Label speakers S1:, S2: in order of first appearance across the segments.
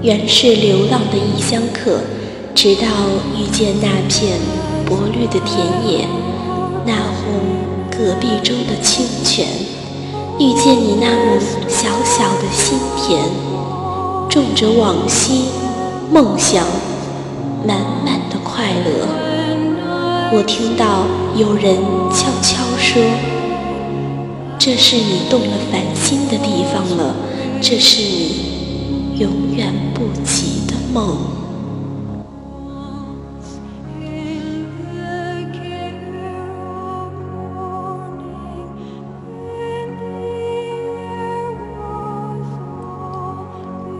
S1: 原是流浪的异乡客，直到遇见那片薄绿的田野，那泓戈壁中的清泉，遇见你那亩小小的心田，种着往昔梦想，满满的快乐。我听到有人悄悄说：“这是你动了凡心的地方了，这是你永远不及的梦。”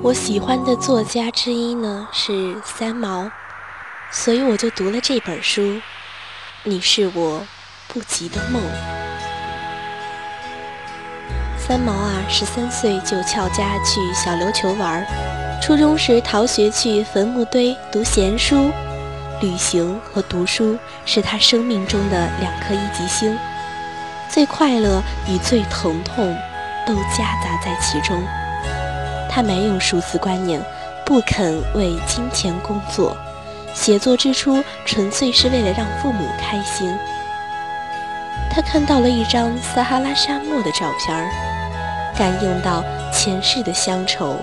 S1: 我喜欢的作家之一呢是三毛，所以我就读了这本书。你是我不及的梦。三毛啊，十三岁就翘家去小琉球玩，初中时逃学去坟墓堆读闲书，旅行和读书是他生命中的两颗一级星，最快乐与最疼痛都夹杂在其中。他没有数字观念，不肯为金钱工作。写作之初，纯粹是为了让父母开心。他看到了一张撒哈拉沙漠的照片儿，感应到前世的乡愁，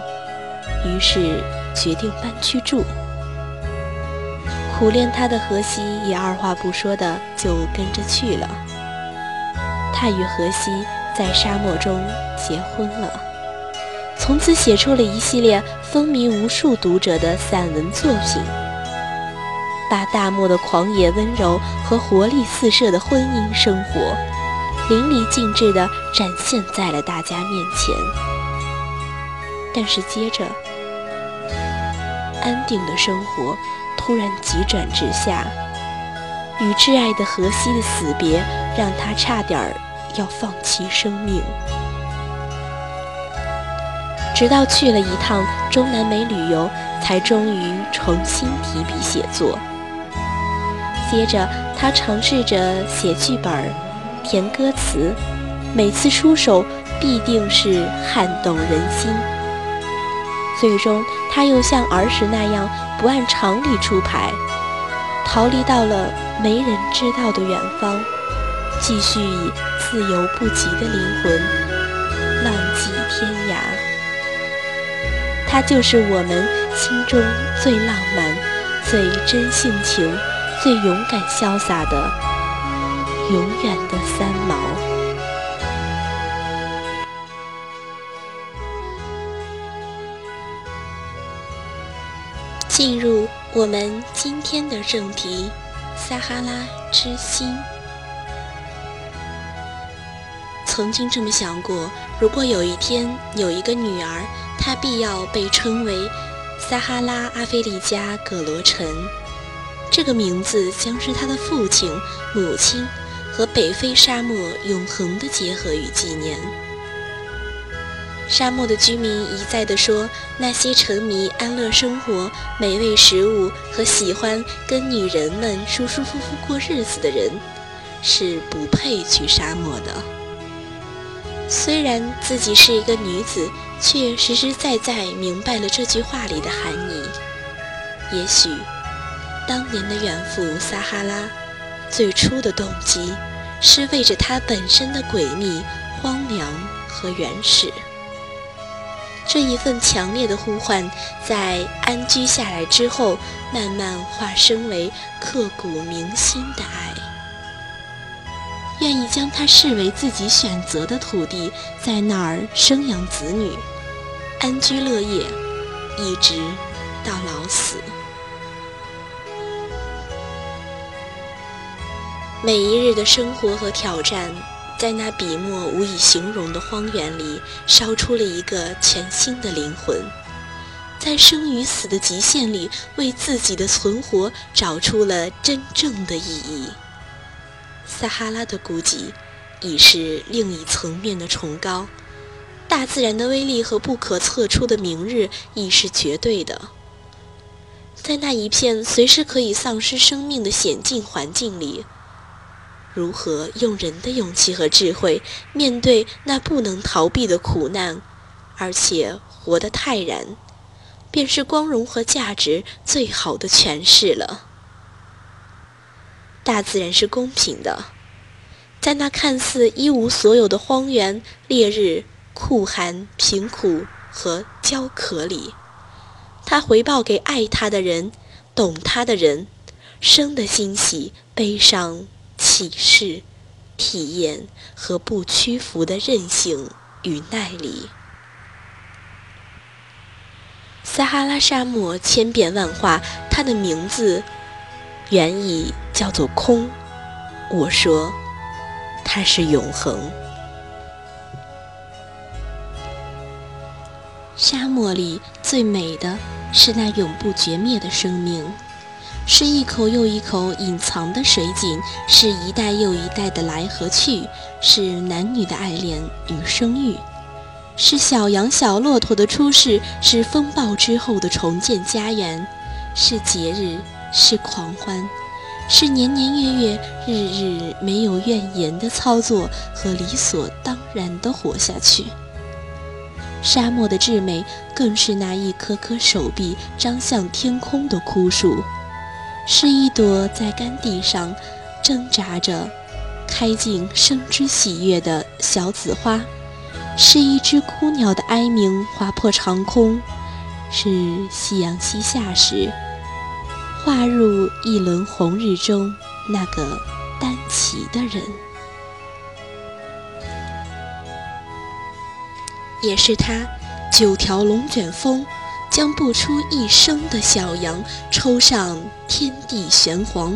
S1: 于是决定搬去住。苦恋他的荷西也二话不说的就跟着去了。他与荷西在沙漠中结婚了，从此写出了一系列风靡无数读者的散文作品。把大漠的狂野温柔和活力四射的婚姻生活，淋漓尽致地展现在了大家面前。但是接着，安定的生活突然急转直下，与挚爱的荷西的死别，让他差点儿要放弃生命。直到去了一趟中南美旅游，才终于重新提笔写作。接着，他尝试着写剧本、填歌词，每次出手必定是撼动人心。最终，他又像儿时那样不按常理出牌，逃离到了没人知道的远方，继续以自由不羁的灵魂浪迹天涯。他就是我们心中最浪漫、最真性情。最勇敢潇洒的，永远的三毛。进入我们今天的正题，撒哈拉之心。曾经这么想过，如果有一天有一个女儿，她必要被称为撒哈拉阿非利加葛罗臣。这个名字将是他的父亲、母亲和北非沙漠永恒的结合与纪念。沙漠的居民一再地说，那些沉迷安乐生活、美味食物和喜欢跟女人们舒舒服服过日子的人，是不配去沙漠的。虽然自己是一个女子，却实实在在明白了这句话里的含义。也许。当年的远赴撒哈拉，最初的动机是为着它本身的诡秘、荒凉和原始。这一份强烈的呼唤，在安居下来之后，慢慢化身为刻骨铭心的爱。愿意将它视为自己选择的土地，在那儿生养子女，安居乐业，一直到老死。每一日的生活和挑战，在那笔墨无以形容的荒原里，烧出了一个全新的灵魂，在生与死的极限里，为自己的存活找出了真正的意义。撒哈拉的孤寂，已是另一层面的崇高；大自然的威力和不可测出的明日，亦是绝对的。在那一片随时可以丧失生命的险境环境里。如何用人的勇气和智慧面对那不能逃避的苦难，而且活得泰然，便是光荣和价值最好的诠释了。大自然是公平的，在那看似一无所有的荒原、烈日、酷寒、贫苦和焦渴里，他回报给爱他的人、懂他的人，生的欣喜、悲伤、启示、体验和不屈服的韧性与耐力。撒哈拉沙漠千变万化，它的名字原意。叫做空，我说，它是永恒。沙漠里最美的是那永不绝灭的生命，是一口又一口隐藏的水井，是一代又一代的来和去，是男女的爱恋与生育，是小羊小骆驼的出世，是风暴之后的重建家园，是节日，是狂欢。是年年月月日日没有怨言的操作和理所当然的活下去。沙漠的至美，更是那一颗颗手臂张向天空的枯树，是一朵在干地上挣扎着开尽生之喜悦的小紫花，是一只孤鸟的哀鸣划破长空，是夕阳西下时。划入一轮红日中，那个单骑的人，也是他。九条龙卷风将不出一声的小羊抽上天地玄黄，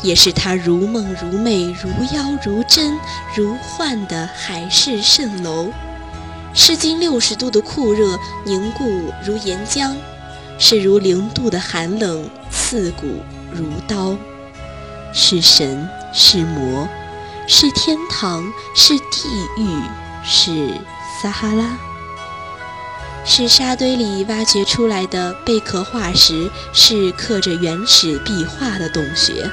S1: 也是他如梦如寐、如妖如真、如幻的海市蜃楼，是经六十度的酷热凝固如岩浆。是如零度的寒冷，刺骨如刀；是神，是魔，是天堂，是地狱，是撒哈拉，是沙堆里挖掘出来的贝壳化石，是刻着原始壁画的洞穴，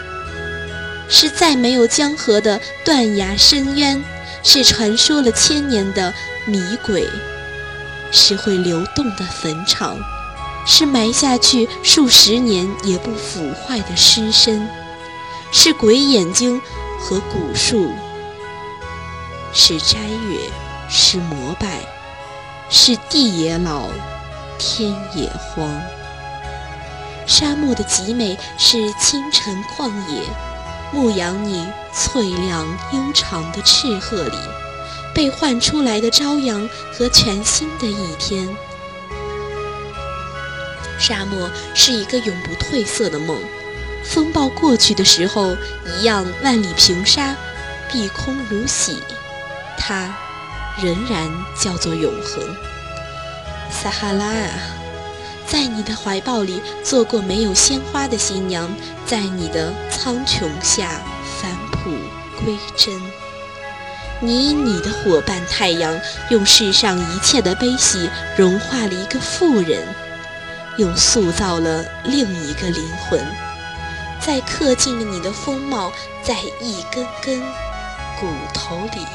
S1: 是再没有江河的断崖深渊，是传说了千年的迷鬼，是会流动的坟场。是埋下去数十年也不腐坏的尸身，是鬼眼睛和古树，是斋月，是膜拜，是地也老，天也荒。沙漠的极美是清晨旷野，牧羊你翠亮悠长的赤褐里，被唤出来的朝阳和全新的一天。沙漠是一个永不褪色的梦，风暴过去的时候，一样万里平沙，碧空如洗，它仍然叫做永恒。撒哈拉啊，在你的怀抱里做过没有鲜花的新娘，在你的苍穹下返璞归真。你你的伙伴太阳，用世上一切的悲喜融化了一个妇人。又塑造了另一个灵魂，在刻进了你的风貌，在一根根骨头里。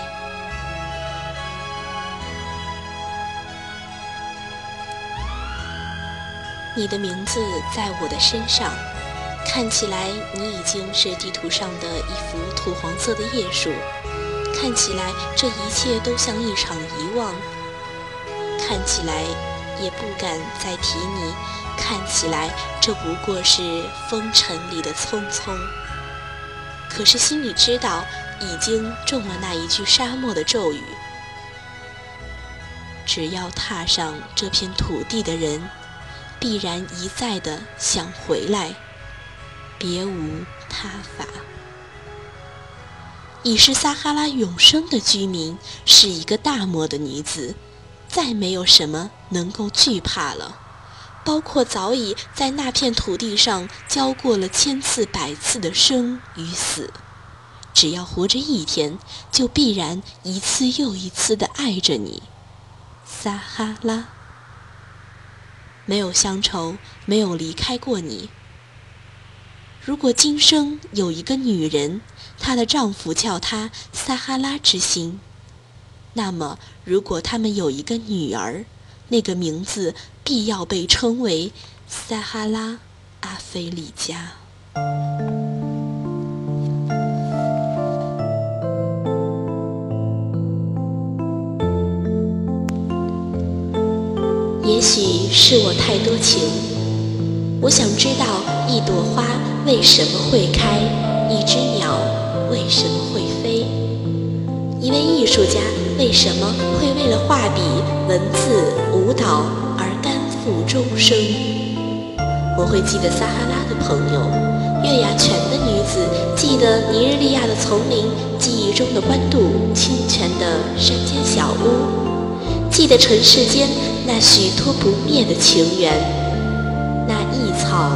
S1: 你的名字在我的身上，看起来你已经是地图上的一幅土黄色的叶树，看起来这一切都像一场遗忘，看起来。也不敢再提你，看起来这不过是风尘里的匆匆。可是心里知道，已经中了那一句沙漠的咒语：只要踏上这片土地的人，必然一再的想回来，别无他法。已是撒哈拉永生的居民，是一个大漠的女子。再没有什么能够惧怕了，包括早已在那片土地上交过了千次百次的生与死。只要活着一天，就必然一次又一次地爱着你，撒哈拉。没有乡愁，没有离开过你。如果今生有一个女人，她的丈夫叫她撒哈拉之心。那么，如果他们有一个女儿，那个名字必要被称为撒哈拉阿非利加。也许是我太多情，我想知道一朵花为什么会开，一只鸟为什么会飞，一位艺术家为什么会为了画笔、文字、舞蹈而甘负终生。我会记得撒哈拉的朋友，月牙泉的女子，记得尼日利亚的丛林，记忆中的官渡清泉的山间小屋，记得尘世间。那许多不灭的情缘，那一草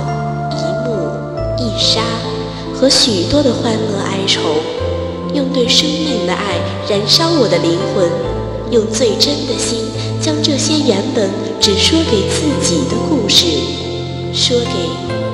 S1: 一木一沙，和许多的欢乐哀愁，用对生命的爱燃烧我的灵魂，用最真的心将这些原本只说给自己的故事，说给。